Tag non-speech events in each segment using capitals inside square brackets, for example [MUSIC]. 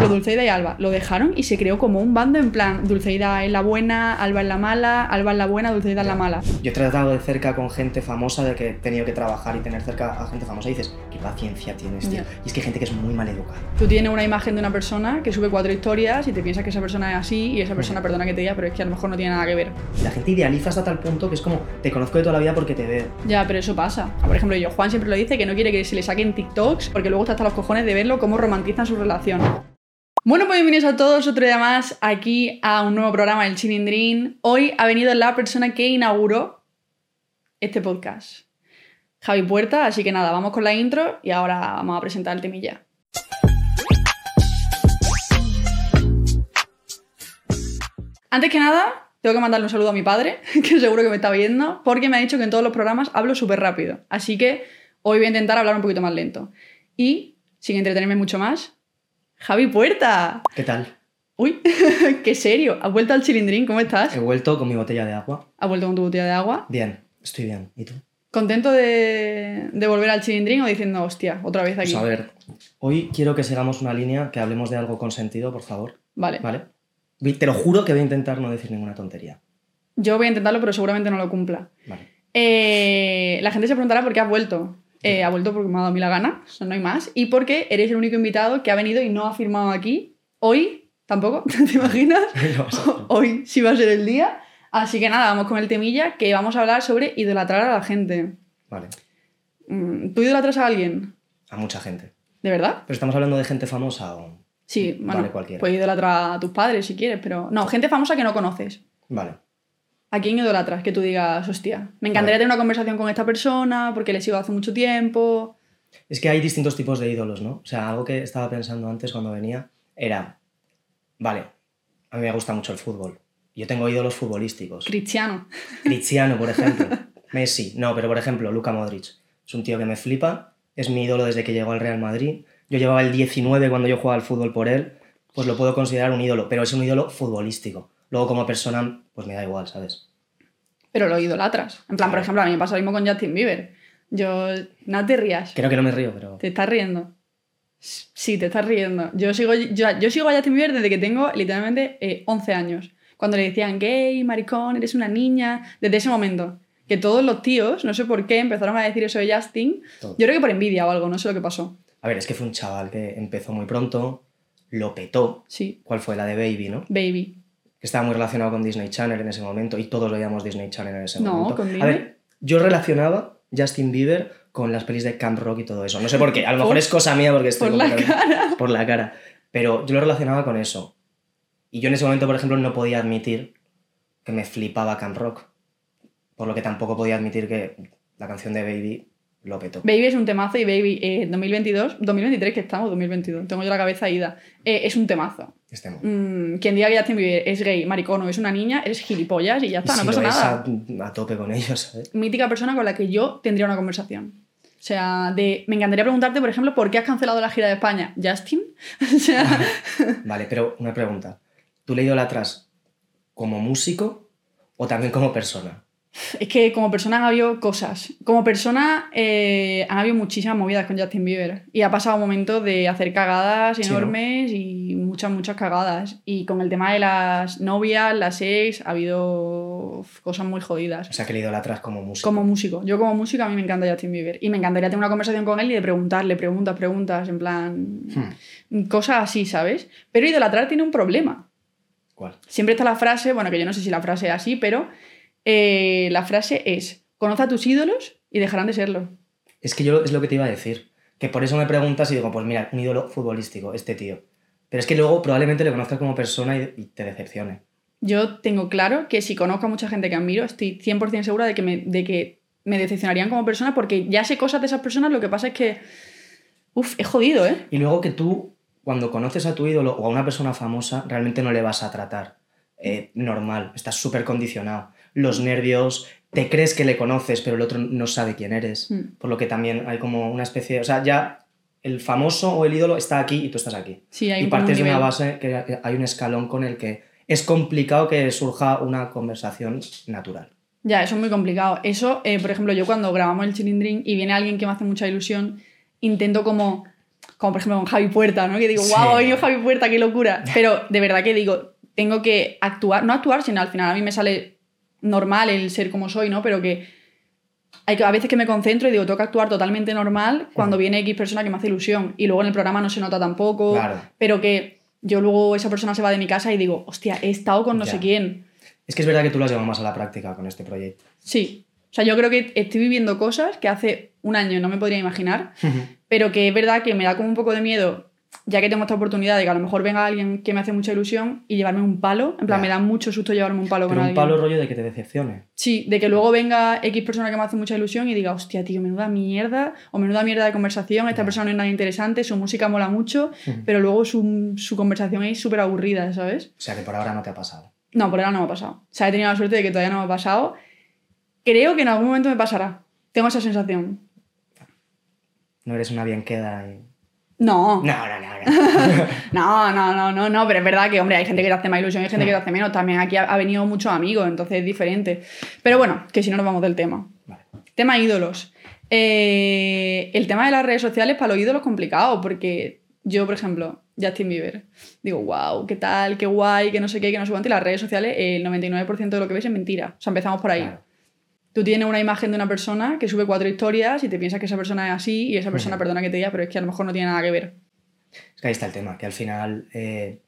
ejemplo, Dulceida y Alba, lo dejaron y se creó como un bando en plan, Dulceida es la buena, Alba es la mala, Alba es la buena, Dulceida es la mala. Yo he tratado de cerca con gente famosa, de que he tenido que trabajar y tener cerca a gente famosa y dices, qué paciencia tienes, tío. Y es que hay gente que es muy mal educada. Tú tienes una imagen de una persona que sube cuatro historias y te piensas que esa persona es así y esa persona, perdona que te diga, pero es que a lo mejor no tiene nada que ver. La gente idealiza hasta tal punto que es como, te conozco de toda la vida porque te veo. Ya, pero eso pasa. Por ejemplo, yo, Juan siempre lo dice que no quiere que se le saquen TikToks porque luego está hasta los cojones de verlo cómo romantizan su relación. Bueno, pues bienvenidos a todos otro día más aquí a un nuevo programa del Chilindrín. Hoy ha venido la persona que inauguró este podcast, Javi Puerta. Así que nada, vamos con la intro y ahora vamos a presentar el temilla. Antes que nada, tengo que mandarle un saludo a mi padre, [LAUGHS] que seguro que me está viendo, porque me ha dicho que en todos los programas hablo súper rápido. Así que hoy voy a intentar hablar un poquito más lento. Y, sin entretenerme mucho más, Javi Puerta. ¿Qué tal? Uy, [LAUGHS] qué serio. ¿Has vuelto al chilindrín? ¿Cómo estás? He vuelto con mi botella de agua. ¿Has vuelto con tu botella de agua? Bien, estoy bien. ¿Y tú? ¿Contento de, de volver al chilindrín o diciendo, hostia, otra vez aquí? Pues a ver, hoy quiero que sigamos una línea, que hablemos de algo con sentido, por favor. Vale. ¿Vale? Te lo juro que voy a intentar no decir ninguna tontería. Yo voy a intentarlo, pero seguramente no lo cumpla. Vale. Eh, la gente se preguntará por qué has vuelto. Eh, ha vuelto porque me ha dado a mí la gana, o sea, no hay más. Y porque eres el único invitado que ha venido y no ha firmado aquí. Hoy, tampoco, [LAUGHS] ¿te imaginas? [LAUGHS] No. Hoy sí va a ser el día. Así que nada, vamos con el temilla que vamos a hablar sobre idolatrar a la gente. Vale, Mm, ¿Tú idolatras a alguien? a mucha gente. ¿De verdad? ¿Pero estamos hablando de gente famosa o...? Sí, bueno, Vale, cualquiera. puedes idolatrar a tus padres si quieres, pero... No, gente famosa que no conoces. Vale. ¿A quién idolatras? Que tú digas, hostia, me encantaría tener una conversación con esta persona porque le sigo hace mucho tiempo. Es que hay distintos tipos de ídolos, ¿no? O sea, algo que estaba pensando antes cuando venía era, vale, a mí me gusta mucho el fútbol. Yo tengo ídolos futbolísticos. Cristiano. Cristiano, por ejemplo. [LAUGHS] Messi. No, pero por ejemplo, Luka Modric. Es un tío que me flipa. Es mi ídolo desde que llegó al Real Madrid. Yo llevaba el 19 cuando yo jugaba al fútbol por él. Pues lo puedo considerar un ídolo, pero es un ídolo futbolístico. Luego, como persona, pues me da igual, ¿sabes? Pero lo idolatras. En plan, por ejemplo, a mí me pasa lo mismo con Justin Bieber. Yo... No te rías. Creo que no me río, pero. ¿Te estás riendo? Sí, te estás riendo. Yo sigo, yo, yo sigo a Justin Bieber desde que tengo literalmente eh, 11 años. Cuando le decían gay, maricón, eres una niña. Desde ese momento. Que todos los tíos, no sé por qué, empezaron a decir eso de Justin. Todo. Yo creo que por envidia o algo, no sé lo que pasó. A ver, es que fue un chaval que empezó muy pronto, lo petó. Sí, ¿Cuál fue? La de Baby, ¿no? baby. Que estaba muy relacionado con Disney Channel en ese momento y todos veíamos Disney Channel en ese No, momento. con A Disney. ver, yo relacionaba Justin Bieber con las pelis de Camp Rock y todo eso. No sé por qué, a lo mejor Por- es cosa mía porque estoy Por la cara. por la cara, pero yo lo relacionaba con eso. Y yo en ese momento, por ejemplo, no podía admitir que me flipaba Camp Rock, por lo que tampoco podía admitir que la canción de Baby lo petó. Baby es un temazo y Baby eh, 2022, 2023 que estamos, 2022, tengo yo la cabeza ida. Eh, es un temazo. Este mo- Mm, quien diga que Justin Bieber es gay, maricón o es una niña, eres gilipollas y ya Y está, si no pasa lo es, nada. A, a tope con ellos, ¿sabes? mítica persona con la que yo tendría una conversación. O sea, de, me encantaría preguntarte, por ejemplo, ¿por qué has cancelado la gira de España? ¿Justin? [LAUGHS] O sea, [LAUGHS] Vale, pero una pregunta. ¿Tú le idolatras como músico o también como persona? Es que como persona han habido cosas. Como persona eh, han habido muchísimas movidas con Justin Bieber. Y ha pasado momentos de hacer cagadas Sí, ¿no? enormes y muchas, muchas cagadas. Y con el tema de las novias, las ex, ha habido cosas muy jodidas. O sea, que le idolatras como músico. Como músico. Yo como músico a mí me encanta Justin Bieber. Y me encantaría tener una conversación con él y de preguntarle preguntas, preguntas, en plan... Hmm, Cosas así, ¿sabes? Pero idolatrar tiene un problema. ¿Cuál? Siempre está la frase, bueno, que yo no sé si la frase es así, pero eh, la frase es, conoce a tus ídolos y dejarán de serlo. Es que yo es lo que te iba a decir. Que por eso me preguntas y digo, pues mira, un ídolo futbolístico, este tío. Pero es que luego probablemente le conozcas como persona y, y te decepcione. Yo tengo claro que si conozco a mucha gente que admiro, estoy 100% segura de que, me, de que me decepcionarían como persona porque ya sé cosas de esas personas, lo que pasa es que... Uf, es jodido, ¿eh? Y luego que tú, cuando conoces a tu ídolo o a una persona famosa, realmente no le vas a tratar eh, normal. Estás súper condicionado. Los nervios, te crees que le conoces, pero el otro no sabe quién eres. Mm. Por lo que también hay como una especie... O sea, ya el famoso o el ídolo está aquí y tú estás aquí. Sí, hay y partes de una base que hay un escalón con el que es complicado que surja una conversación natural. Ya, eso es muy complicado. Eso, eh, por ejemplo, yo cuando grabamos el Chilindrín y viene alguien que me hace mucha ilusión, intento como como por ejemplo con Javi Puerta, ¿no? Que digo, Sí. wow, venido Javi Puerta, qué locura. Pero de verdad que digo, tengo que actuar, no actuar, sino al final a mí me sale normal el ser como soy, ¿no? Pero que hay que, a veces que me concentro y digo, tengo que actuar totalmente normal cuando viene X persona que me hace ilusión. Y luego en el programa no se nota tampoco, Claro. pero que yo luego esa persona se va de mi casa y digo, hostia, he estado con no Ya. sé quién. Es que es verdad que tú lo has llevado más a la práctica con este proyecto. Sí. O sea, yo creo que estoy viviendo cosas que hace un año no me podría imaginar, pero que es verdad que me da como un poco de miedo, ya que tengo esta oportunidad de que a lo mejor venga alguien que me hace mucha ilusión y llevarme un palo. En plan, Ya. me da mucho susto llevarme un palo Pero con un alguien. palo rollo de que te decepcione. Sí, de que luego venga X persona que me hace mucha ilusión y diga, hostia, tío, menuda mierda, o menuda mierda de conversación, esta Ya. persona no es nada interesante, su música mola mucho, pero luego su, su conversación es súper aburrida, ¿sabes? O sea que por ahora no te ha pasado. No, por ahora no me ha pasado. O sea, he tenido la suerte de que todavía no me ha pasado. Creo que en algún momento me pasará. Tengo esa sensación. No eres una bien queda y... No. No, no, no, no. [LAUGHS] No, no, no, no, no, pero es verdad que, hombre, hay gente que te hace más ilusión y hay gente que te hace menos. También aquí ha, ha venido muchos amigos, entonces es diferente. Pero bueno, que si no nos vamos del tema. Vale. Tema ídolos. Eh, el tema de las redes sociales para los ídolos es complicado, porque yo, por ejemplo, Justin Bieber, digo, wow, qué tal, qué guay, que no sé qué, que no sé cuánto, y las redes sociales, el 99% de lo que ves es mentira. O sea, empezamos por ahí. Claro. Tú tienes una imagen de una persona que sube cuatro historias y te piensas que esa persona es así y esa persona, perdona que te diga, pero es que a lo mejor no tiene nada que ver. Es que ahí está el tema, que al final eh,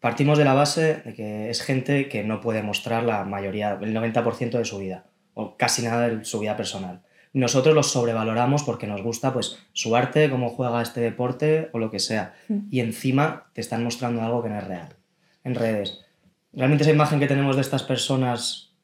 partimos de la base de que es gente que no puede mostrar la mayoría, el 90% de su vida, o casi nada de su vida personal. Nosotros los sobrevaloramos porque nos gusta pues, su arte, cómo juega este deporte o lo que sea. Mm. Y encima te están mostrando algo que no es real en redes. ¿Realmente esa imagen que tenemos de estas personas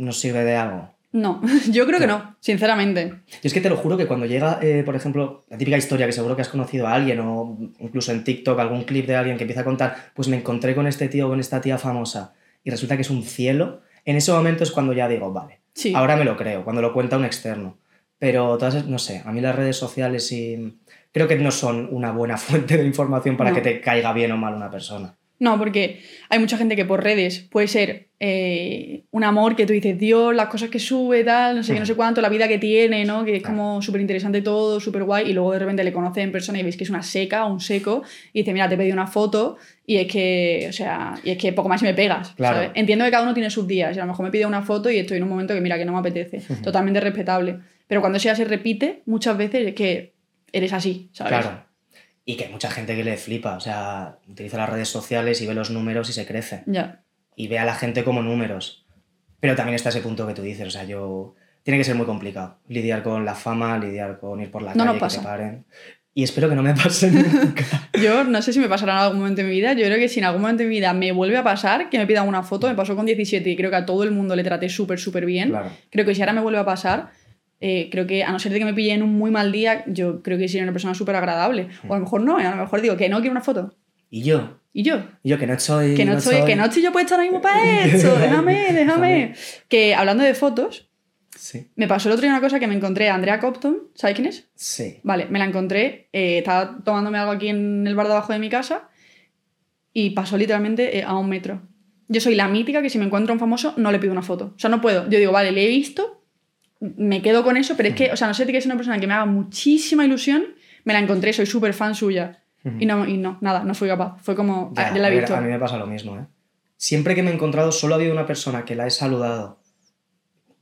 nos sirve de algo? No, [LAUGHS] yo creo que no, sinceramente. Y es que te lo juro que cuando llega, eh, por ejemplo, la típica historia que seguro que has conocido a alguien o incluso en TikTok algún clip de alguien que empieza a contar, pues me encontré con este tío o con esta tía famosa y resulta que es un cielo, en ese momento es cuando ya digo, vale, Sí. ahora me lo creo, cuando lo cuenta un externo. Pero todas, no sé, a mí las redes sociales y creo que no son una buena [LAUGHS] fuente de información para No. que te caiga bien o mal una persona. No, porque hay mucha gente que por redes puede ser eh, un amor que tú dices, Dios, las cosas que sube, tal, no sé qué, no sé cuánto, la vida que tiene, ¿no? Que es como súper interesante todo, súper guay, y luego de repente le conoces en persona y veis que es una seca o un seco, y dice, mira, te pedí una foto, y es que, o sea, y es que poco más y me pegas. Claro. ¿sabes? Entiendo que cada uno tiene sus días, y a lo mejor me pide una foto y estoy en un momento que, mira, que no me apetece. Totalmente respetable. Pero cuando eso ya se repite, muchas veces es que eres así, ¿sabes? Claro. Y que hay mucha gente que le flipa, o sea, utiliza las redes sociales y ve los números y se crece. Ya. y ve a la gente como números. Pero también está ese punto que tú dices, o sea, yo... Tiene que ser muy complicado lidiar con la fama, lidiar con ir por la No calle, nos que te pasa. paren. Y espero que no me pase [LAUGHS] nunca. Yo no sé si me pasará en algún momento de mi vida. Yo creo que si en algún momento de mi vida me vuelve a pasar, que me pidan una foto, me pasó con 17 y creo que a todo el mundo le traté súper, súper bien. Claro. Creo que si ahora me vuelve a pasar, eh, creo que a no ser de que me pille en un muy mal día, yo creo que sería una persona súper agradable. O a lo mejor no, y a lo mejor digo que no quiero una foto. Y yo, Y yo, y yo que no soy... que no, estoy, soy- que no estoy yo puesta ahora mismo para. [LAUGHS] Déjame, déjame. Que hablando de fotos, Sí, me pasó el otro día una cosa que me encontré a Andrea Copton. ¿Sabes quién es? sí. Vale, me la encontré, eh, estaba tomándome algo aquí en el bar de abajo de mi casa y pasó literalmente eh, a un metro. Yo soy la mítica que si me encuentro a un famoso no le pido una foto. O sea, no puedo. Yo digo, vale, le he visto, me quedo con eso, pero es que, o sea, no sé que es una persona que me haga muchísima ilusión, me la encontré, soy súper fan suya. Y no, y no, nada, no fui capaz. Fue como, Ya, ah, ya la he visto. a mí me pasa lo mismo, ¿eh? Siempre que me he encontrado, solo ha habido una persona que la he saludado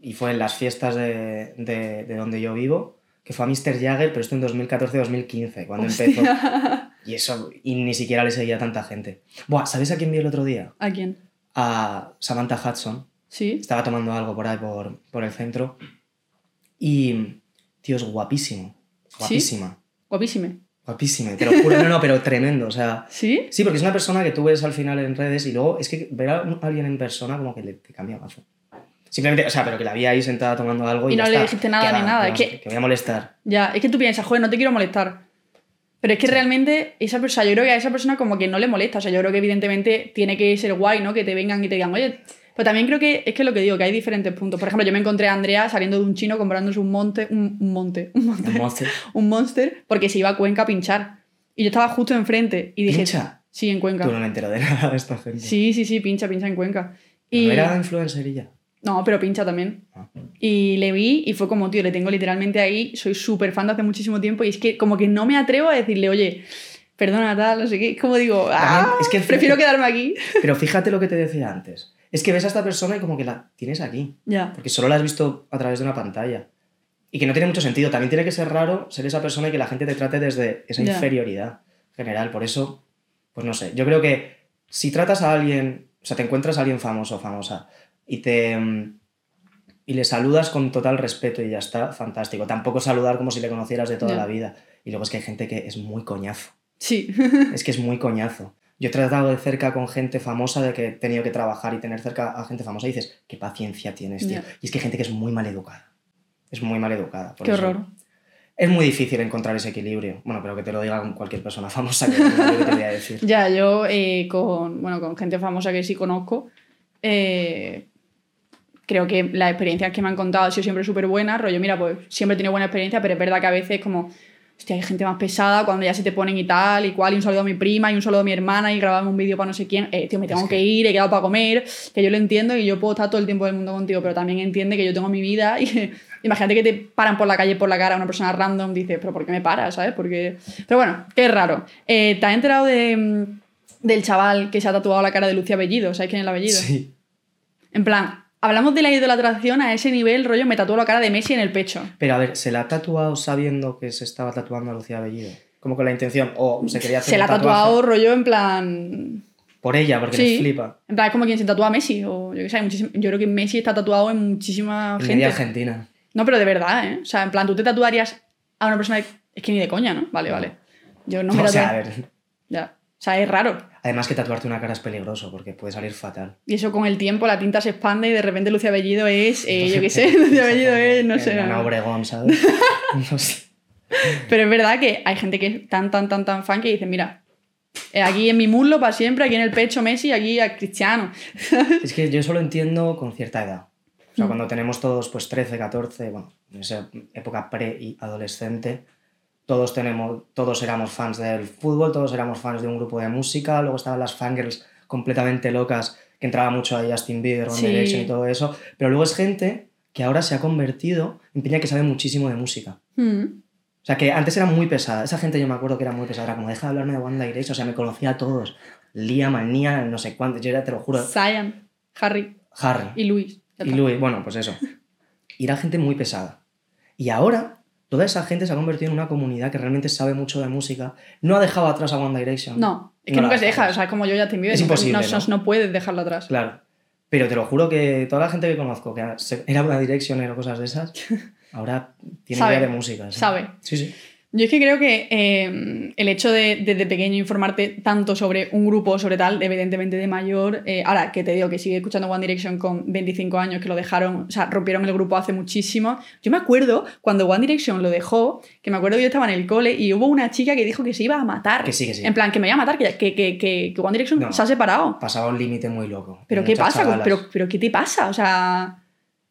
y fue en las fiestas de, de- de donde yo vivo, que fue a Mr. Jagger, pero esto en 2014-2015, cuando Hostia. empezó. [LAUGHS] Y eso, y ni siquiera le seguía tanta gente. Buah, ¿sabes a quién vi el otro día? ¿A quién? A Samantha Hudson. Sí. Estaba tomando algo por ahí, por, por el centro. Y, tío, es guapísimo. Guapísima. Guapísima. Guapísima, te lo juro. No, no, pero tremendo. O sea, [LAUGHS] ¿Sí? sí, porque es una persona que tú ves al final en redes y luego es que ver a alguien en persona como que le te cambia mazo. Simplemente, o sea, pero que la vi ahí sentada tomando algo y, Y ya no le está. dijiste nada ni nada, no, es que- que voy a molestar. Ya, es que tú piensas, joder, no te quiero molestar. Pero es que realmente esa persona, yo creo que a esa persona como que no le molesta. O sea, yo creo que evidentemente tiene que ser guay, ¿no? Que te vengan y te digan, oye. Pero también creo que es que lo que digo, que hay diferentes puntos. Por ejemplo, yo me encontré a Andrea saliendo de un chino comprándose un monte, un, un monte, un monte, Un monster. [LAUGHS] un monster, porque se iba a Cuenca a pinchar. Y yo estaba justo enfrente y dije, ¿Pincha? sí, en Cuenca. Tú no me entero de nada de esta gente. Sí, sí, sí, pincha, pincha en Cuenca. ¿No Y era influencerilla? No, pero pincha también. Ah. Y le vi y fue como, tío, le tengo literalmente ahí, soy súper fan de hace muchísimo tiempo y es que como que no me atrevo a decirle, oye, perdona tal, no sé qué, como digo, ah, es que- prefiero quedarme aquí. Pero fíjate lo que te decía antes. Es que ves a esta persona y como que la tienes aquí. Ya. Porque solo la has visto a través de una pantalla. Y que no tiene mucho sentido. También tiene que ser raro ser esa persona y que la gente te trate desde esa Ya. inferioridad general. Por eso, pues no sé. Yo creo que si tratas a alguien, o sea, te encuentras a alguien famoso o famosa y te. mm, y le saludas con total respeto y ya está, fantástico. Tampoco saludar como si le conocieras de toda Ya. la vida. Y luego es que hay gente que es muy coñazo. Sí. Es que es muy coñazo. Yo he tratado de cerca con gente famosa de que he tenido que trabajar y tener cerca a gente famosa y dices, qué paciencia tienes, tío. Ya. Y es que hay gente que es muy mal educada. Es muy mal educada. por Qué eso horror. Es muy difícil encontrar ese equilibrio. Bueno, pero que te lo diga cualquier persona famosa que te voy a decir. [LAUGHS] Ya, yo eh, con, bueno, con gente famosa que sí conozco, eh, creo que las experiencias que me han contado han sido siempre súper buenas. Rollo, mira, pues siempre he tenido buena experiencia, pero es verdad que a veces como, hostia, hay gente más pesada cuando ya se te ponen y tal, y cual, y un saludo a mi prima, y un saludo a mi hermana, y grabamos un vídeo para no sé quién. Eh, tío, me tengo Es que... que- ir, he quedado para comer, que yo lo entiendo y yo puedo estar todo el tiempo del mundo contigo, pero también entiende que yo tengo mi vida y [LAUGHS] imagínate que te paran por la calle por la cara una persona random, dices, pero ¿por qué me paras? ¿Sabes? Porque... Pero bueno, qué raro. Eh, ¿Te has enterado de, mm, del chaval que se ha tatuado la cara de Lucía Bellido? ¿Sabes quién es la Bellido? Sí. En plan, hablamos de la idolatración a ese nivel, rollo, me tatuó la cara de Messi en el pecho. Pero a ver, ¿se la ha tatuado sabiendo que se estaba tatuando a Lucía Bellido? Como con la intención, o se quería hacer Se la ha tatuado rollo en plan... por ella, porque Sí. le flipa. En plan, es como quien se tatúa a Messi. O yo, qué sé, yo creo que Messi está tatuado en muchísima En gente. media Argentina. No, pero de verdad, ¿eh? O sea, en plan, tú te tatuarías a una persona... de- Es que ni de coña, ¿no? Vale, vale. Yo no me o sea, a ver. Ya. O sea, es raro. Además que tatuarte una cara es peligroso porque puede salir fatal. Y eso con el tiempo, la tinta se expande y de repente Lucía Bellido es... eh, yo qué sé, [LAUGHS] Lucía [LAUGHS] Bellido es... No sé. Ana Obregón, ¿sabes? [LAUGHS] no sé. Pero es verdad que hay gente que es tan, tan, tan, tan fan que dice, mira, eh, aquí en mi muslo para siempre, aquí en el pecho Messi, aquí a Cristiano. Es que yo solo entiendo con cierta edad. O sea, Mm. cuando tenemos todos pues 13, 14, bueno, en esa época pre y adolescente, todos tenemos, todos éramos fans del fútbol, todos éramos fans de un grupo de música, luego estaban las fangirls completamente locas, que entraba mucho a Justin Bieber, One Sí. Direction y todo eso, pero luego es gente que ahora se ha convertido en peña que sabe muchísimo de música. Mm. O sea, que antes era muy pesada. Esa gente yo me acuerdo que era muy pesada. Era como, deja de hablarme de One Direction. O sea, me conocía a todos. Liam, Manía, no sé cuánto. Yo era, te lo juro, Zion, Harry Harry. y Luis. Y. Louis, bueno, pues eso. Y era gente muy pesada. Y ahora, toda esa gente se ha convertido en una comunidad que realmente sabe mucho de música. No ha dejado atrás a One Direction. No, es No que la nunca se deja, o sea, como yo ya te envío. Es imposible, No, ¿no? no puedes dejarlo atrás. Claro. Pero te lo juro que toda la gente que conozco que era One Direction o cosas de esas, [LAUGHS] ahora tiene Sabe, idea de música. ¿sí? sabe. Sí, sí. Yo es que creo que eh, el hecho de desde pequeño informarte tanto sobre un grupo sobre tal, evidentemente de mayor, eh, ahora que te digo que sigue escuchando One Direction con 25 años, que lo dejaron, o sea, rompieron el grupo hace muchísimo. Yo me acuerdo cuando One Direction lo dejó, que me acuerdo que yo estaba en el cole y hubo una chica que dijo que se iba a matar. Que sí, que sí. En plan, que me iba a matar, que, que, que, One Direction No. se ha separado. Pasaba un límite muy loco. ¿Pero qué pasa? chavalas. ¿Pero, ¿Pero qué te pasa? O sea,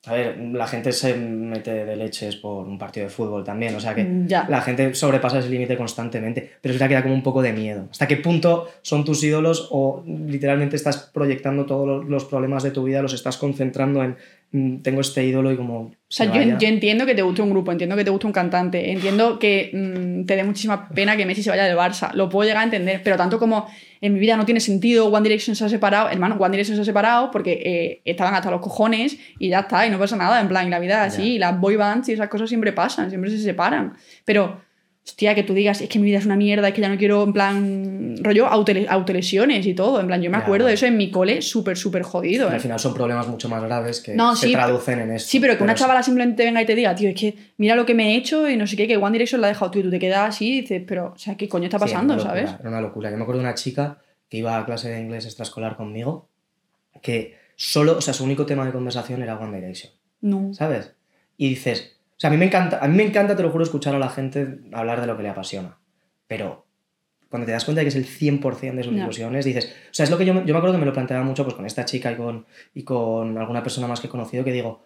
A ver, la gente se mete de leches por un partido de fútbol también, o sea que Mm, ya. la gente sobrepasa ese límite constantemente, pero es verdad que da como un poco de miedo. ¿Hasta qué punto son tus ídolos o literalmente estás proyectando todos los- problemas de tu vida, los estás concentrando en tengo este ídolo y como... O sea, yo, yo entiendo que te guste un grupo, entiendo que te guste un cantante, entiendo que mm, te dé muchísima pena que Messi se vaya del Barça, lo puedo llegar a entender, pero tanto como en mi vida no tiene sentido, One Direction se ha separado, hermano, One Direction se ha separado porque eh, estaban hasta los cojones y ya está, y no pasa nada, en plan, y la vida es así, y las boy bands y esas cosas siempre pasan, siempre se separan, pero... Hostia, que tú digas, es que mi vida es una mierda, es que ya no quiero, en plan, rollo, autole- autolesiones y todo. En plan, yo me Ya, acuerdo de eso en mi cole, súper, súper jodido. Al ¿eh? final son problemas mucho más graves que No, se sí, traducen en esto. Sí, pero que una sí. chavala simplemente venga y te diga, tío, es que mira lo que me he hecho y no sé qué, que One Direction la ha dejado, tío, tú te quedas así y dices, pero, o sea, ¿qué coño está Sí, era pasando, locura, sabes? Era una locura. Yo me acuerdo de una chica que iba a clase de inglés extraescolar conmigo, que solo, o sea, su único tema de conversación era One Direction. No. ¿sabes? Y dices, o sea, a mí me encanta, a mí me encanta, te lo juro, escuchar a la gente hablar de lo que le apasiona, pero cuando te das cuenta de que es el 100% de sus Ya. ilusiones, dices, o sea, es lo que yo, yo me acuerdo que me lo planteaba mucho pues, con esta chica y con, y con alguna persona más que he conocido, que digo,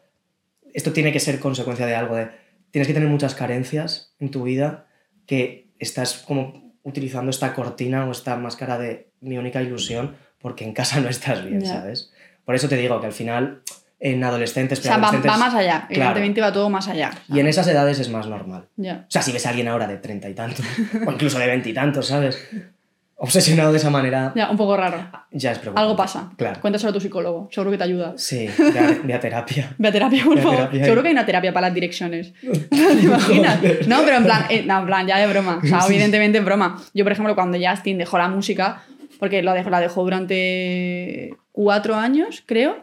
esto tiene que ser consecuencia de algo, de, tienes que tener muchas carencias en tu vida que estás como utilizando esta cortina o esta máscara de mi única ilusión porque en casa no estás bien. ¿sabes? Por eso te digo que al final en adolescentes, O sea, va, va más allá. Claro. Evidentemente va todo más allá. Y en esas edades es más normal. Ya. O sea, si ves a alguien ahora de treinta y tantos, [LAUGHS] o incluso de veintitantos, ¿sabes? Obsesionado de esa manera, Ya, un poco raro. ya es preocupante. Algo pasa. Claro. Cuéntaselo a tu psicólogo. Seguro que te ayuda. Sí, ve a, ve a terapia. [LAUGHS] Ve a terapia, por favor. terapia. Seguro que hay una terapia para las direcciones. [LAUGHS] ¿Te imaginas? No, pero en plan, eh, no, en plan, ya de broma. O sea, evidentemente en broma. Yo, por ejemplo, cuando Justin dejó la música, porque la dejó, la dejó durante cuatro años, creo,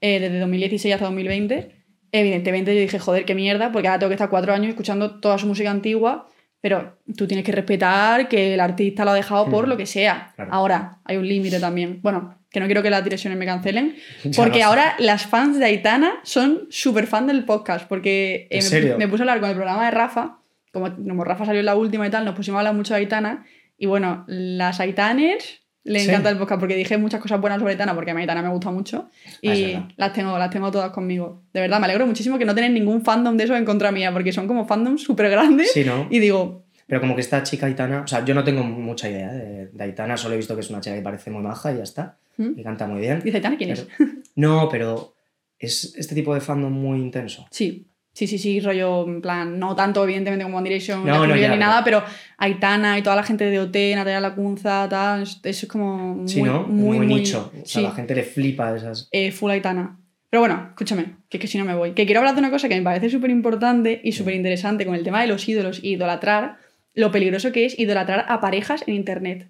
eh, desde 2016 hasta 2020, evidentemente yo dije, joder, qué mierda, porque ahora tengo que estar cuatro años escuchando toda su música antigua, pero tú tienes que respetar que el artista lo ha dejado por Mm. lo que sea. Claro. Ahora, hay un límite también. Bueno, que no quiero que las direcciones me cancelen, [LAUGHS] porque ahora las fans de Aitana son súper fan del podcast, porque eh, ¿En me- puse a hablar con el programa de Rafa, como, como Rafa salió en la última y tal, nos pusimos a hablar mucho de Aitana, y bueno, las Aitaners le Sí. encanta el podcast porque dije muchas cosas buenas sobre Aitana, porque a mí Aitana me gusta mucho, Ah, y las tengo, las tengo todas conmigo. De verdad, me alegro muchísimo que no tenéis ningún fandom de eso en contra mía, porque son como fandoms súper grandes, Sí, ¿no? y digo, Pero como que esta chica Aitana, o sea, yo no tengo mucha idea de, de Aitana, solo he visto que es una chica que parece muy maja y ya está, ¿Mm? y canta muy bien. dice Aitana, ¿quién es? [LAUGHS] No, pero es este tipo de fandom muy intenso. Sí, sí, sí, sí, rollo, en plan, no tanto evidentemente como One Direction, No, no, ya, ni nada, pero Aitana y toda la gente de OT, Natalia Lacunza, tal, eso es como muy, sí, ¿no? muy, Muy, muy- nicho. O sea, sí, la gente le flipa esas. eh, full Aitana. Pero bueno, escúchame, que es que si no me voy. Que quiero hablar de una cosa que me parece súper importante y súper interesante con el tema de los ídolos y idolatrar, lo peligroso que es idolatrar a parejas en internet.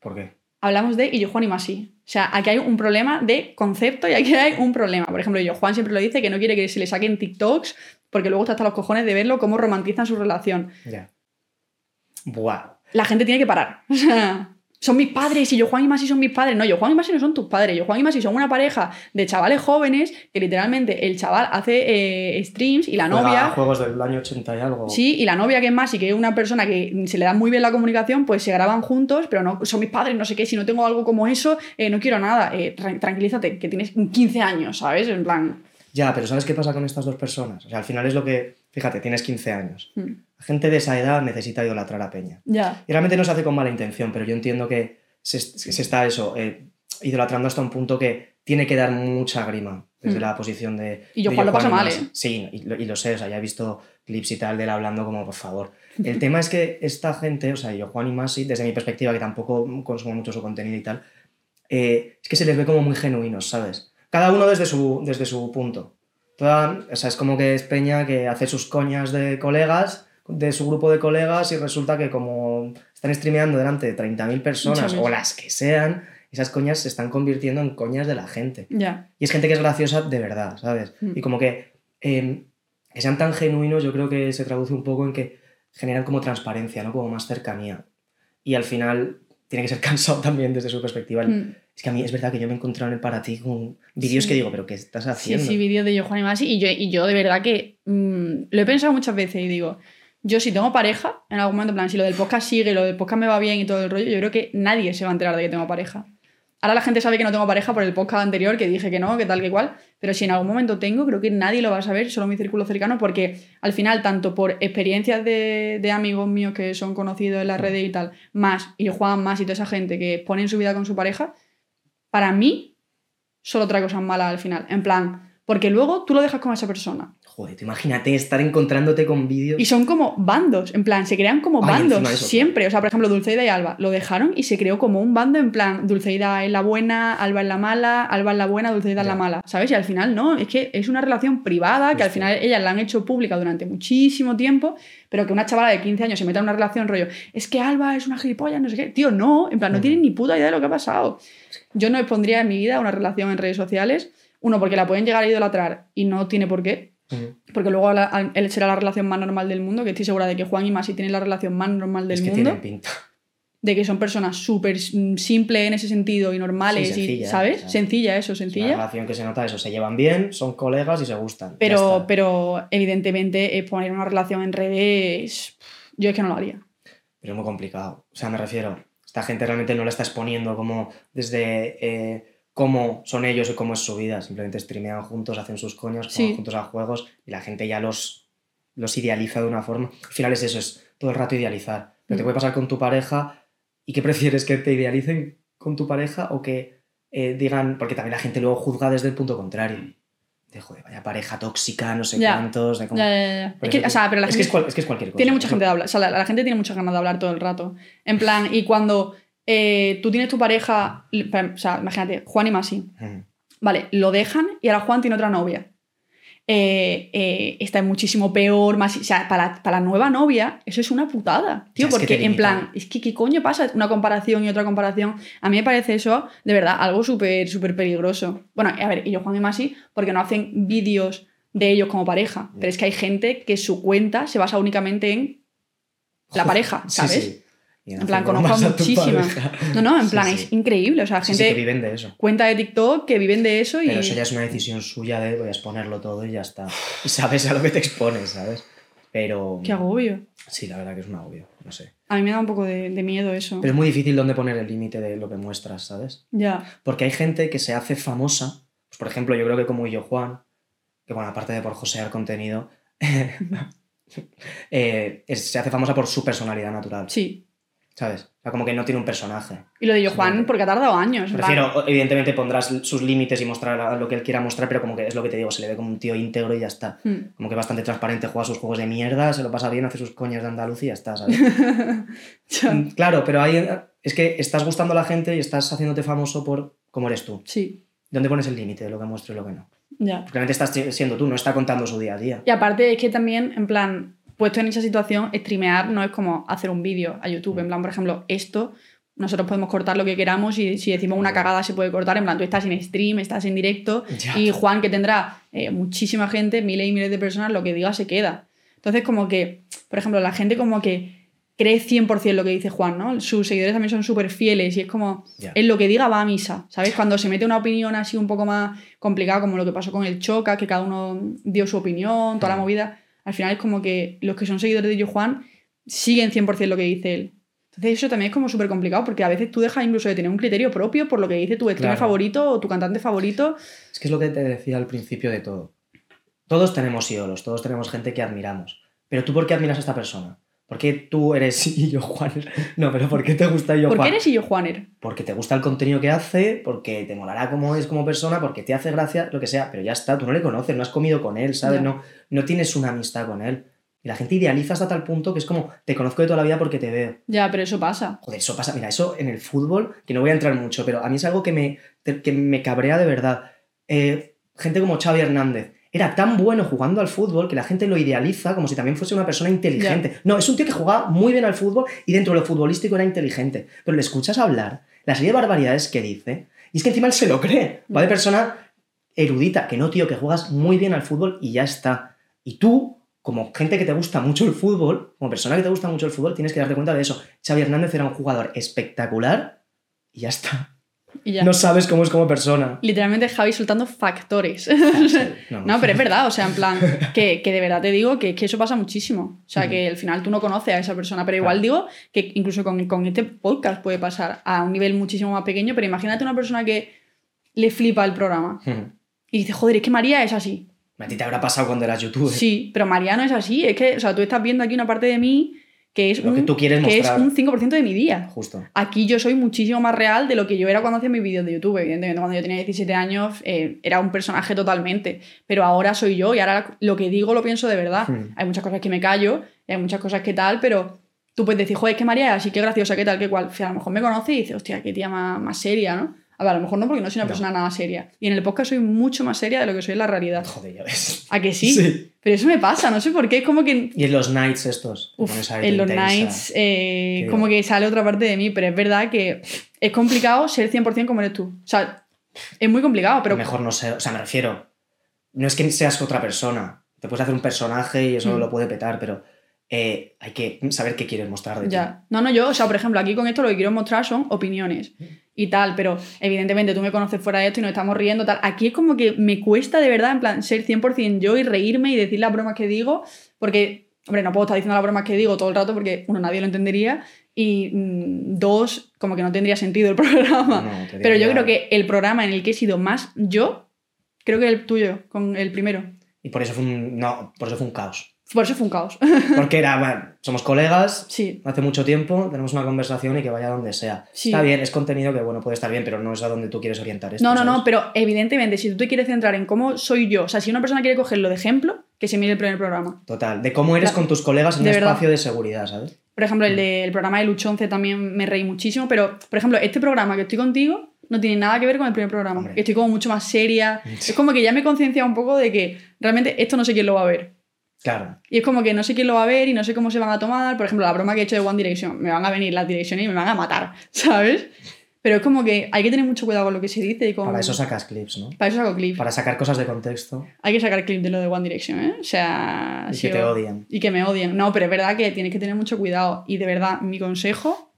¿Por qué? Hablamos de Illo Juan y Masi. O sea, aquí hay un problema de concepto y aquí hay un problema. Por ejemplo, Illo Juan siempre lo dice que no quiere que se le saquen TikToks porque luego está hasta los cojones de verlo cómo romantizan su relación. Ya. Buah. La gente tiene que parar. [LAUGHS] O sea, son mis padres y yo Juan y Masi son mis padres. No, yo Juan y Masi no son tus padres. Yo Juan y Masi son una pareja de chavales jóvenes que literalmente el chaval hace eh, streams y la Juega novia... juegos del año 80 y algo. Sí, y la novia que es Masi, que es una persona que se le da muy bien la comunicación, pues se graban juntos, pero no son mis padres, no sé qué, si no tengo algo como eso, eh, no quiero nada. Eh, tra- tranquilízate, que tienes 15 años, ¿sabes? En plan... Ya, pero ¿sabes qué pasa con estas dos personas? O sea, al final es lo que. Fíjate, tienes 15 años. mm, La gente de esa edad necesita idolatrar a Peña. Ya. Y realmente no se hace con mala intención, pero yo entiendo que se, se está eso, eh, idolatrando hasta un punto que tiene que dar mucha grima desde Mm. la posición de. Y yo de Juan lo pasa mal. ¿eh? Sí, y lo, y lo sé, o sea, ya he visto clips y tal de él hablando como, por favor. [LAUGHS] El tema es que esta gente, o sea, yo, Juan y Masi, desde mi perspectiva, que tampoco consumo mucho su contenido y tal, eh, es que se les ve como muy genuinos, ¿sabes? Cada uno desde su, desde su punto. Toda, o sea, es como que es Peña que hace sus coñas de colegas, de su grupo de colegas, y resulta que como están streameando delante de 30.000 personas, o las que sean, esas coñas se están convirtiendo en coñas de la gente. Ya. Y es gente que es graciosa de verdad, ¿sabes? Mm. Y como que, eh, que sean tan genuinos, yo creo que se traduce un poco en que generan como transparencia, ¿no? Como más cercanía. Y al final tiene que ser [LAUGHS] cansado también desde su perspectiva. Mm. Es que a mí es verdad que yo me he encontrado en el para ti con vídeos Sí. que digo, pero ¿qué estás Sí, haciendo? sí, vídeos de yo, Juan y Masi. Y yo, y yo de verdad que mm, lo he pensado muchas veces y digo, yo si tengo pareja, en algún momento, en plan, si lo del podcast sigue, lo del podcast me va bien y todo el rollo, yo creo que nadie se va a enterar de que tengo pareja. Ahora la gente sabe que no tengo pareja por el podcast anterior, que dije que no, que tal, que cual, pero si en algún momento tengo, creo que nadie lo va a saber, solo mi círculo cercano, porque al final, tanto por experiencias de, de amigos míos que son conocidos en las redes y tal, más, y Juan más y toda esa gente que ponen su vida con su pareja, para mí solo trae cosas malas al final. En plan, porque luego tú lo dejas con esa persona. Joder, tú imagínate estar encontrándote con vídeos. Y son como bandos, en plan, se crean como Ay, bandos siempre. O sea, por ejemplo, Dulceida y Alba lo dejaron y se creó como un bando en plan, Dulceida es la buena, Alba es la mala, Alba es la buena, Dulceida es la mala, ¿sabes? Y al final no, es que es una relación privada que al final ellas la han hecho pública durante muchísimo tiempo, pero que una chavala de 15 años se meta en una relación rollo, es que Alba es una gilipollas, no sé qué. Tío, no, en plan, no Mm. tienen ni puta idea de lo que ha pasado. Yo no expondría en mi vida una relación en redes sociales, uno, porque la pueden llegar a idolatrar y no tiene por qué, porque luego la- él será la relación más normal del mundo, que estoy segura de que Juan y Masi tienen la relación más normal del es que mundo, tienen pinta. de que son personas súper mm, simples en ese sentido y normales, Sí, y, sencilla, ¿sabes? o sea, sencilla, eso, Es una sencilla. relación que se nota eso, se llevan bien, son colegas y se gustan. Pero, pero evidentemente eh, poner una relación en redes, yo es que no lo haría. Pero es muy complicado. O sea, me refiero, esta gente realmente no la está exponiendo como desde eh, cómo son ellos y cómo es su vida. Simplemente streamean juntos, hacen sus juegan Sí. juntos a juegos y la gente ya los, los idealiza de una forma. Al final es eso, es todo el rato idealizar. Pero te Mm. puede pasar con tu pareja y qué prefieres, que te idealicen con tu pareja o que eh, digan, porque también la gente luego juzga desde el punto contrario. de joder, vaya pareja tóxica, no sé Ya. cuántos. De cómo- Ya, ya, Es que, eso- o sea, pero la es, gente que es, cual- es que es cualquier cosa. tiene mucha gente de hablar. O sea, la, la gente tiene muchas ganas de hablar todo el rato. En plan, y cuando eh, tú tienes tu pareja, o sea, imagínate, Juan y Masi. Vale, lo dejan y ahora Juan tiene otra novia. Eh, eh, esta es muchísimo peor, más, o sea, para, para la nueva novia eso es una putada, tío, porque en plan, es que qué coño pasa una comparación y otra comparación. A mí me parece eso, de verdad, algo súper, súper peligroso. Bueno, a ver, ellos Juan y Masi, porque no hacen vídeos de ellos como pareja, pero es que hay gente que su cuenta se basa únicamente en la pareja, Sí, ¿sabes? sí. Y En plan, conozco [LAUGHS] bromas a tu muchísimas. pareja. No, no, en plan, sí. es increíble, o sea, Sí, sí, gente que viven de eso. cuenta de TikTok que viven de eso y... Pero eso ya es una decisión suya de voy a exponerlo todo y ya está. Y [SIGHS] sabes a lo que te expones, ¿sabes? Pero. Qué agobio. Sí, la verdad que es un agobio, no sé. A mí me da un poco de, de miedo eso. Pero es muy difícil dónde poner el límite de lo que muestras, ¿sabes? Ya. Porque hay gente que se hace famosa. Pues, por ejemplo, yo creo que como yo, Juan, que bueno, aparte de por josear contenido, [LAUGHS] eh, es- se hace famosa por su personalidad natural, Sí. ¿Sabes? O sea, como que no tiene un personaje. Y lo de Juan, porque ha tardado años. Prefiero, evidentemente pondrás sus límites y mostrar lo que él quiera mostrar, pero como que es lo que te digo, se le ve como un tío íntegro y ya está. hmm. Como que bastante transparente, juega sus juegos de mierda, se lo pasa bien, hace sus coñas de Andalucía y ya está, ¿sabes? [LAUGHS] Mm, claro, pero ahí es que estás gustando a la gente y estás haciéndote famoso por cómo eres tú. Sí, ¿Dónde pones el límite de lo que muestro y lo que no? ya. Porque realmente estás siendo tú, no está contando su día a día. Y aparte es que también, en plan, puesto en esa situación, streamear no es como hacer un vídeo a YouTube. En plan, por ejemplo, esto, nosotros podemos cortar lo que queramos y si decimos una cagada se puede cortar. En plan, tú estás en stream, estás en directo [LAUGHS] Ya. y Juan, que tendrá eh, muchísima gente, miles y miles de personas, lo que diga se queda. Entonces, como que, por ejemplo, la gente como que cree 100% lo que dice Juan, ¿no? Sus seguidores también son súper fieles y es como, Ya. en lo que diga va a misa, ¿sabes? Cuando se mete una opinión así un poco más complicada, como lo que pasó con el Choca, que cada uno dio su opinión, toda la Mm. movida, al final es como que los que son seguidores de Yo Juan siguen 100% lo que dice él. Entonces eso también es como súper complicado porque a veces tú dejas incluso de tener un criterio propio por lo que dice tu streamer Claro. favorito o tu cantante favorito. Es que es lo que te decía al principio de todo. Todos tenemos ídolos, todos tenemos gente que admiramos. Pero tú, ¿por qué admiras a esta persona? ¿Por qué tú eres [LAUGHS] y yo Juan? No, pero ¿por qué te gusta yo ¿Por qué eres y yo Juaner? Porque te gusta el contenido que hace, porque te molará como es como persona, porque te hace gracia, lo que sea, pero ya está, tú no le conoces, no has comido con él, ¿sabes? No, no tienes una amistad con él. Y la gente idealiza hasta tal punto que es como, te conozco de toda la vida porque te veo. Ya, pero eso pasa. Joder, eso pasa. Mira, eso en el fútbol, que no voy a entrar mucho, pero a mí es algo que me, que me cabrea de verdad. Eh, gente como Xavi Hernández. Era tan bueno jugando al fútbol que la gente lo idealiza como si también fuese una persona inteligente. No, es un tío que jugaba muy bien al fútbol y dentro de lo futbolístico era inteligente. Pero le escuchas hablar, la serie de barbaridades que dice, y es que encima él se lo cree. Va de persona erudita, que no, tío, que juegas muy bien al fútbol y ya está. Y tú, como gente que te gusta mucho el fútbol, como persona que te gusta mucho el fútbol, tienes que darte cuenta de eso. Xavi Hernández era un jugador espectacular y ya está. Y ya. No sabes cómo es como persona. Literalmente Javi soltando factores. [LAUGHS] No, No, pero es verdad, o sea, en plan, [LAUGHS] que, que de verdad te digo que, que eso pasa muchísimo. O sea, que al final tú no conoces a esa persona, pero igual digo que incluso con, con este podcast puede pasar a un nivel muchísimo más pequeño, pero imagínate una persona que le flipa el programa y dice, joder, es que María es así. A ti te habrá pasado cuando eras youtuber. Sí, pero María no es así, es que, o sea, tú estás viendo aquí una parte de mí que es, Lo un, que tú quieres que es un 5% de mi día. Justo. Aquí yo soy muchísimo más real de lo que yo era cuando hacía mis vídeos de YouTube. Evidentemente, cuando yo tenía 17 años eh, era un personaje totalmente. Pero ahora soy yo y ahora lo que digo lo pienso de verdad. Hmm. Hay muchas cosas que me callo, hay muchas cosas que tal, pero tú puedes decir, joder, es que María así, qué graciosa, qué tal, qué cual. O sea, a lo mejor me conoce y dice, hostia, qué tía más, más seria, ¿no? A ver, a lo mejor no, porque no soy una No. persona nada seria. Y en el podcast soy mucho más seria de lo que soy en la realidad. Joder, ya ves. ¿A que sí? Sí. Pero eso me pasa, no sé por qué, es como que Y en los nights estos. Uf, en los intensa. nights eh, como que sale otra parte de mí, pero es verdad que es complicado ser 100% como eres tú. O sea, es muy complicado, pero Mejor no sé. O sea, me refiero. No es que seas otra persona. Te puedes hacer un personaje y eso Mm. lo puede petar, pero eh, hay que saber qué quieres mostrar de ti. ya. No, no, yo, o sea, por ejemplo, aquí con esto lo que quiero mostrar son opiniones y tal, pero evidentemente tú me conoces fuera de esto y nos estamos riendo, tal. Aquí es como que me cuesta de verdad, en plan, ser 100% yo y reírme y decir las bromas que digo, porque, hombre, no puedo estar diciendo las bromas que digo todo el rato porque, uno, nadie lo entendería y mm, dos, como que no tendría sentido el [LAUGHS] programa. No, Pero yo creo que el programa en el que he sido más yo, creo que el tuyo, con el primero. Y por eso fue un. No, por eso fue un caos. Por eso fue un caos. [LAUGHS] Porque era, bueno, somos colegas, sí. hace mucho tiempo, tenemos una conversación y que vaya donde sea. Sí. Está bien, es contenido que, bueno, puede estar bien, pero no es a donde tú quieres orientar esto. No, no, no, pero evidentemente, si tú te quieres centrar en cómo soy yo, o sea, si una persona quiere cogerlo de ejemplo, que se mire el primer programa. Total, de cómo eres con tus colegas en de un verdad. espacio de seguridad, ¿sabes? Por ejemplo, el del programa de Luchonce también me reí muchísimo, pero, por ejemplo, este programa que estoy contigo no tiene nada que ver con el primer programa. Hombre. Estoy como mucho más seria. Sí. [LAUGHS] Es como que ya me he concienciado un poco de que realmente esto no sé quién lo va a ver. Claro. Y es como que no sé quién lo va a ver y no sé cómo se van a tomar. Por ejemplo, la broma que he hecho de One Direction. Me van a venir las direcciones y me van a matar, [LAUGHS] ¿sabes? Pero es como que hay que tener mucho cuidado con lo que se dice y con... Para eso sacas clips, ¿no? Para eso saco clips. Para sacar cosas de contexto Hay que sacar clip de lo de One Direction, ¿eh? O sea... y que te odien. Y que me odien. No, pero es verdad que tienes que tener mucho cuidado. Y de verdad, mi consejo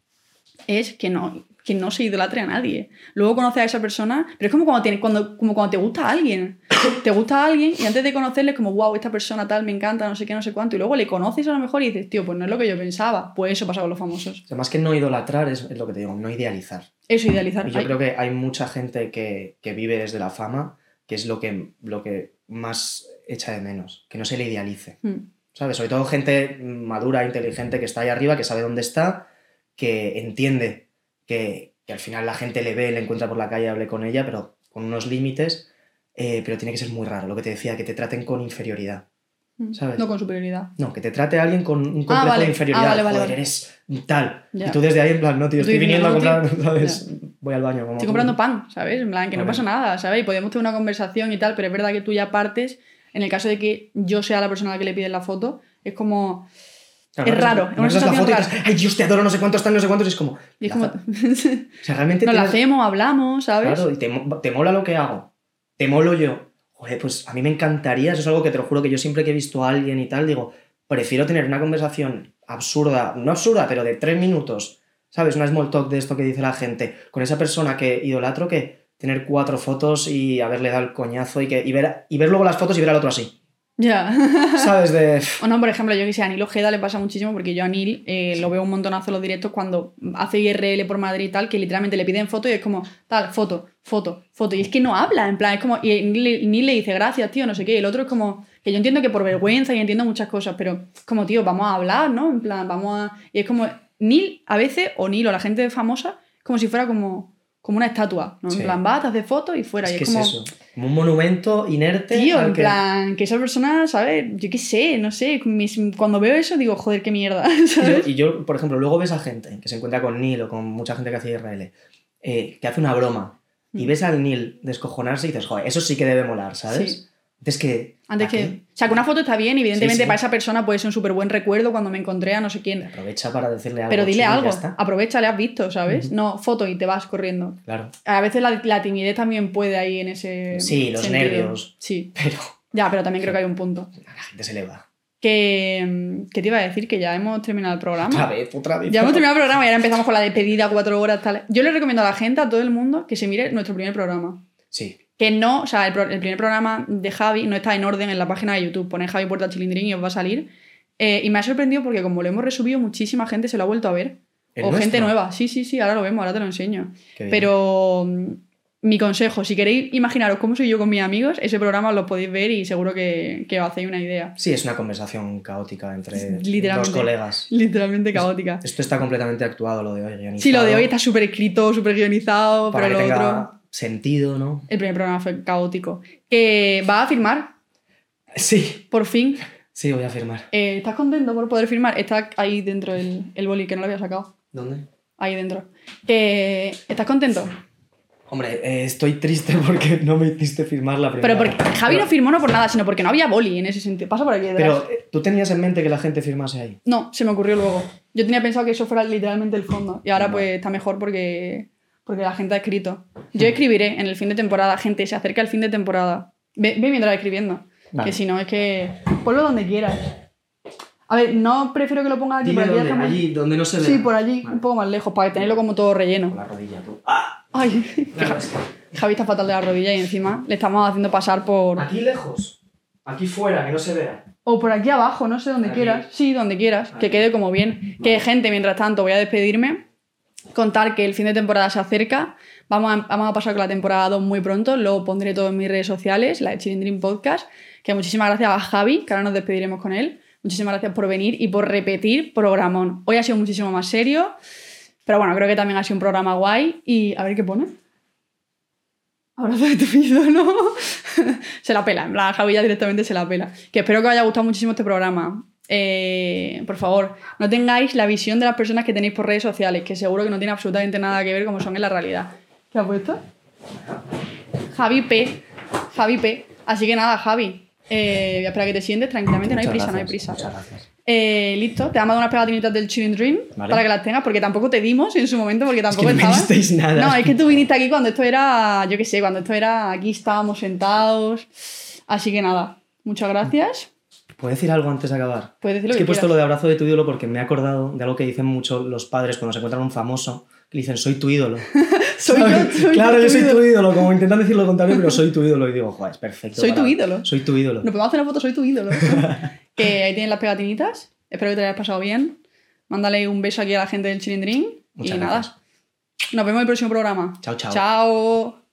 es que no, que no se idolatre a nadie. Luego conoces a esa persona, pero es como cuando, tienes, cuando, como cuando te gusta a alguien. Te gusta a alguien y antes de conocerle es como, wow, esta persona tal me encanta, no sé qué, no sé cuánto. Y luego le conoces a lo mejor y dices, tío, pues no es lo que yo pensaba. Pues eso pasa con los famosos. O sea, más que no idolatrar, es, es lo que te digo, no idealizar. Eso, idealizar. Y yo Ay, creo que hay mucha gente que, que vive desde la fama, que es lo que, lo que más echa de menos, que no se le idealice. mm, ¿Sabes? Sobre todo gente madura, inteligente, que está ahí arriba, que sabe dónde está, que entiende que, que al final la gente le ve, le encuentra por la calle, hable con ella, pero con unos límites, eh, pero tiene que ser muy raro, lo que te decía, que te traten con inferioridad. mm. ¿Sabes? No con superioridad. No, que te trate a alguien con un complejo Ah, vale. de inferioridad. Ah, vale, vale, Joder, eres tal. Ya. Y tú desde ahí, en plan, no, tío, Estoy estoy viniendo a comprar, [LAUGHS] ¿sabes? Voy al baño. Como Estoy tú. comprando pan, ¿sabes? En plan, que no pasa nada, ¿sabes? Y podemos tener una conversación y tal, pero es verdad que tú ya partes, en el caso de que yo sea la persona a la que le piden la foto, es como... Claro, es raro, es una la foto y rara. dices, ay, Dios, te adoro, no sé cuántos están, no sé cuántos, y es como... Y es como... [LAUGHS] O sea, realmente Nos la hacemos, hablamos, ¿sabes? Claro, y te, te mola lo que hago. Te molo yo. Joder, pues a mí me encantaría, eso es algo que te lo juro que yo siempre que he visto a alguien y tal, digo, prefiero tener una conversación absurda, no absurda, pero de tres minutos, ¿sabes? Una small talk de esto que dice la gente, con esa persona que idolatro que tener cuatro fotos y haberle dado el coñazo y, que, y, ver, y ver luego las fotos y ver al otro así. Ya. ¿Sabes? De... [LAUGHS] o no, por ejemplo, yo que sé, a Neil Ojeda le pasa muchísimo porque yo a Neil eh, lo veo un montonazo en los directos cuando hace IRL por Madrid y tal, que literalmente le piden foto y es como, tal, foto, foto, foto. Y es que no habla, en plan, es como, y Neil, Neil le dice, gracias, tío, no sé qué. Y el otro es como, que yo entiendo que por vergüenza y entiendo muchas cosas, pero como, tío, vamos a hablar, ¿no? En plan, vamos a... Y es como, Neil a veces, o Neil o la gente famosa, como si fuera como, como una estatua, ¿no? En plan, va, te haces fotos y fuera. Es y que es como, es eso. Como un monumento inerte. Tío, en que- plan, que esa persona, ¿sabes? Yo qué sé, no sé. cuando veo eso digo, joder, qué mierda, [LAUGHS] Y yo, ¿sabes? y yo, por ejemplo, luego ves a gente que se encuentra con Neil o con mucha gente que hace IRL, eh, que hace una broma, y Mm. ves al Neil descojonarse y dices, joder, eso sí que debe molar, ¿sabes? Sí. Antes que. Antes ¿a que. qué? O sea, que una foto está bien, evidentemente Sí, sí. para esa persona puede ser un súper buen recuerdo cuando me encontré a no sé quién. Aprovecha para decirle algo. Pero dile algo, aprovecha, le has visto, ¿sabes? No, foto y te vas corriendo. Claro. A veces la, la timidez también puede ahí en ese. Sí, los sentido. nervios. Sí, Pero ya, pero también creo que hay un punto. la gente se le va. Que, ¿Qué te iba a decir? Que ya hemos terminado el programa. Otra vez, otra vez. Ya hemos terminado el programa y ahora empezamos con la despedida, cuatro horas, tal. Yo le recomiendo a la gente, a todo el mundo, que se mire nuestro primer programa. Sí. Que no, o sea, el, pro- el primer programa de Javi no está en orden en la página de YouTube. Ponéis Javi Puerta Chilindrín y os va a salir. Eh, y me ha sorprendido porque como lo hemos resubido, muchísima gente se lo ha vuelto a ver. ¿El o gente nueva. Sí, sí, sí, ahora lo vemos, ahora te lo enseño. Pero mm, mi consejo, si queréis imaginaros cómo soy yo con mis amigos, ese programa lo podéis ver y seguro que, que os hacéis una idea. Sí, es una conversación caótica entre dos colegas. Literalmente caótica. Esto está completamente actuado, lo de hoy, guionizado. Sí, lo de hoy está súper escrito, súper guionizado, Para pero que lo tenga otro... sentido, ¿no? El primer programa fue caótico. Que va a firmar, Sí, por fin. sí, voy a firmar. Eh, ¿Estás contento por poder firmar? Está ahí dentro el, el boli, que no lo había sacado. ¿Dónde? Ahí dentro. Que, ¿Estás contento? Hombre, eh, estoy triste [LAUGHS] porque no me hiciste firmar la primera. Pero porque Javi no firmó no por nada, sino porque no había boli en ese sentido. Pasa por aquí detrás. Pero eh, tú tenías en mente que la gente firmase ahí. No, se me ocurrió luego. Yo tenía pensado que eso fuera literalmente el fondo. Y ahora pues está mejor porque, porque la gente ha escrito. Yo escribiré en el fin de temporada. Gente, se acerca el fin de temporada. Ve, ve mientras escribiendo. Vale. Que si no es que... Ponlo donde quieras. A ver, no prefiero que lo pongas aquí. Dime aquí está muy- allí, donde no se ve. Sí, por allí, Vale. un poco más lejos, para tenerlo como todo Con relleno. la rodilla, tú. ¡Ah! Ay, Claro, es [LAUGHS] que- Javi está fatal de la rodilla y encima le estamos haciendo pasar por... Aquí lejos. Aquí fuera, que no se vea. O por aquí abajo, no sé, donde Aquí. quieras. Sí, donde quieras, que quede como bien. Que gente, mientras tanto, voy a despedirme. Contar que el fin de temporada se acerca. Vamos a, vamos a pasar con la temporada 2 muy pronto. Lo pondré todo en mis redes sociales, la de Chilindrin Podcast. Que muchísimas gracias a Javi, que ahora nos despediremos con él. Muchísimas gracias por venir y por repetir programón. Hoy ha sido muchísimo más serio, pero bueno, creo que también ha sido un programa guay y a ver qué pone. Abrazo de tu ídolo. [LAUGHS] se la pela, en plan, Javi ya directamente se la pela. Que espero que os haya gustado muchísimo este programa. Eh, por favor, no tengáis la visión de las personas que tenéis por redes sociales, que seguro que no tiene absolutamente nada que ver como son en la realidad. ¿Qué ha puesto? Javi P. Javi P. Así que nada, Javi. Eh, voy a esperar a que te sientes tranquilamente, no hay prisa, no hay prisa. Muchas gracias. Eh, listo, te he mandado unas pegatinitas del Chilling Dream Vale. para que las tengas, porque tampoco te dimos en su momento, porque tampoco no me estabas. disteis nada. No, es que tú viniste aquí cuando esto era, yo qué sé, cuando esto era, aquí estábamos sentados. Así que nada, muchas gracias. ¿Puedo decir algo antes de acabar? Puedes decir lo Es que que he puesto lo de abrazo de tu ídolo porque me he acordado de algo que dicen mucho los padres cuando se encuentran un famoso, que dicen, soy tu ídolo. [LAUGHS] Soy yo, ¿Sabes? soy claro, yo soy tu ídolo, como intentan decir lo contrario, pero soy tu [LAUGHS] ídolo. Y digo, joder, es perfecto. Soy tu ídolo. Soy tu ídolo. Nos podemos hacer una foto, soy tu ídolo. [LAUGHS] que ahí tienen las pegatinitas. Espero que te hayas pasado bien. Mándale un beso aquí a la gente del Chilindrín. Y Muchas nada, gracias. nos vemos en el próximo programa. Chao, chao. Chao.